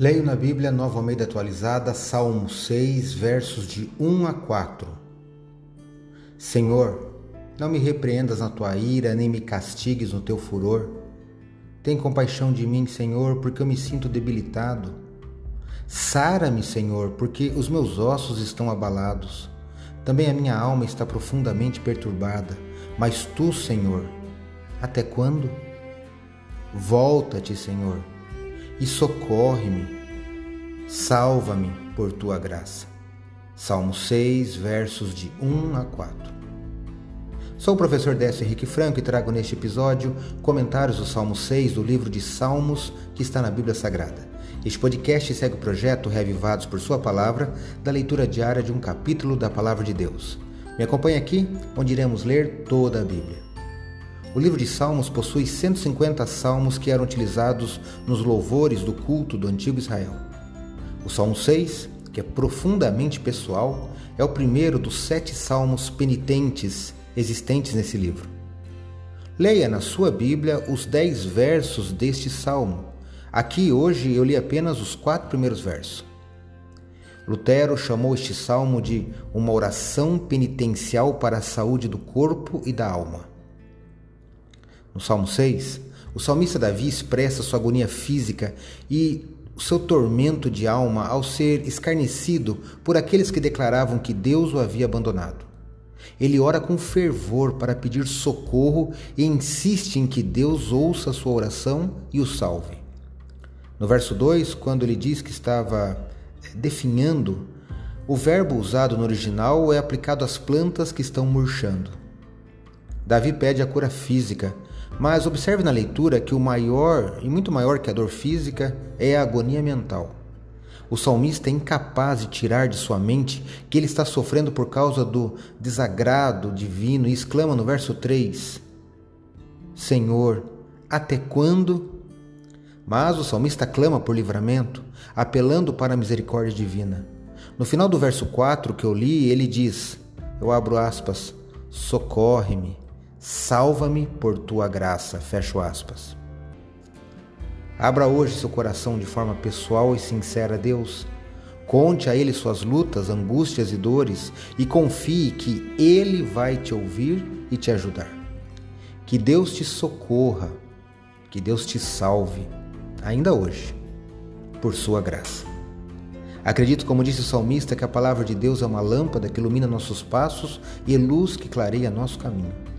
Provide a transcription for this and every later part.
Leio na Bíblia Nova Almeida Atualizada, Salmo 6, versos de 1 a 4. Senhor, não me repreendas na tua ira, nem me castigues no teu furor. Tem compaixão de mim, Senhor, porque eu me sinto debilitado. Sara-me, Senhor, porque os meus ossos estão abalados. Também a minha alma está profundamente perturbada. Mas tu, Senhor, até quando? Volta-te, Senhor e socorre-me. Salva-me por tua graça. Salmo 6, versos de 1 a 4. Sou o professor Décio Henrique Franco e trago neste episódio comentários do Salmo 6 do livro de Salmos que está na Bíblia Sagrada. Este podcast segue o projeto Revivados por Sua Palavra, da leitura diária de um capítulo da Palavra de Deus. Me acompanhe aqui, onde iremos ler toda a Bíblia. O livro de Salmos possui 150 salmos que eram utilizados nos louvores do culto do antigo Israel. O Salmo 6, que é profundamente pessoal, é o primeiro dos sete salmos penitentes existentes nesse livro. Leia na sua Bíblia os dez versos deste salmo. Aqui hoje eu li apenas os quatro primeiros versos. Lutero chamou este salmo de uma oração penitencial para a saúde do corpo e da alma. No Salmo 6, o salmista Davi expressa sua agonia física e seu tormento de alma ao ser escarnecido por aqueles que declaravam que Deus o havia abandonado. Ele ora com fervor para pedir socorro e insiste em que Deus ouça sua oração e o salve. No verso 2, quando ele diz que estava definhando, o verbo usado no original é aplicado às plantas que estão murchando. Davi pede a cura física, mas observe na leitura que o maior e muito maior que a dor física é a agonia mental. O salmista é incapaz de tirar de sua mente que ele está sofrendo por causa do desagrado divino e exclama no verso 3: Senhor, até quando? Mas o salmista clama por livramento, apelando para a misericórdia divina. No final do verso 4 que eu li, ele diz: Eu abro aspas, socorre-me, Salva-me por tua graça. Fecho aspas. Abra hoje seu coração de forma pessoal e sincera a Deus. Conte a Ele suas lutas, angústias e dores e confie que Ele vai te ouvir e te ajudar. Que Deus te socorra, que Deus te salve, ainda hoje, por Sua graça. Acredito, como disse o salmista, que a palavra de Deus é uma lâmpada que ilumina nossos passos e luz que clareia nosso caminho.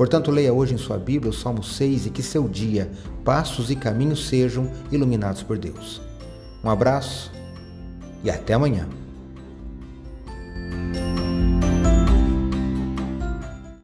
Portanto, leia hoje em sua Bíblia o Salmo 6 e que seu dia, passos e caminhos sejam iluminados por Deus. Um abraço e até amanhã.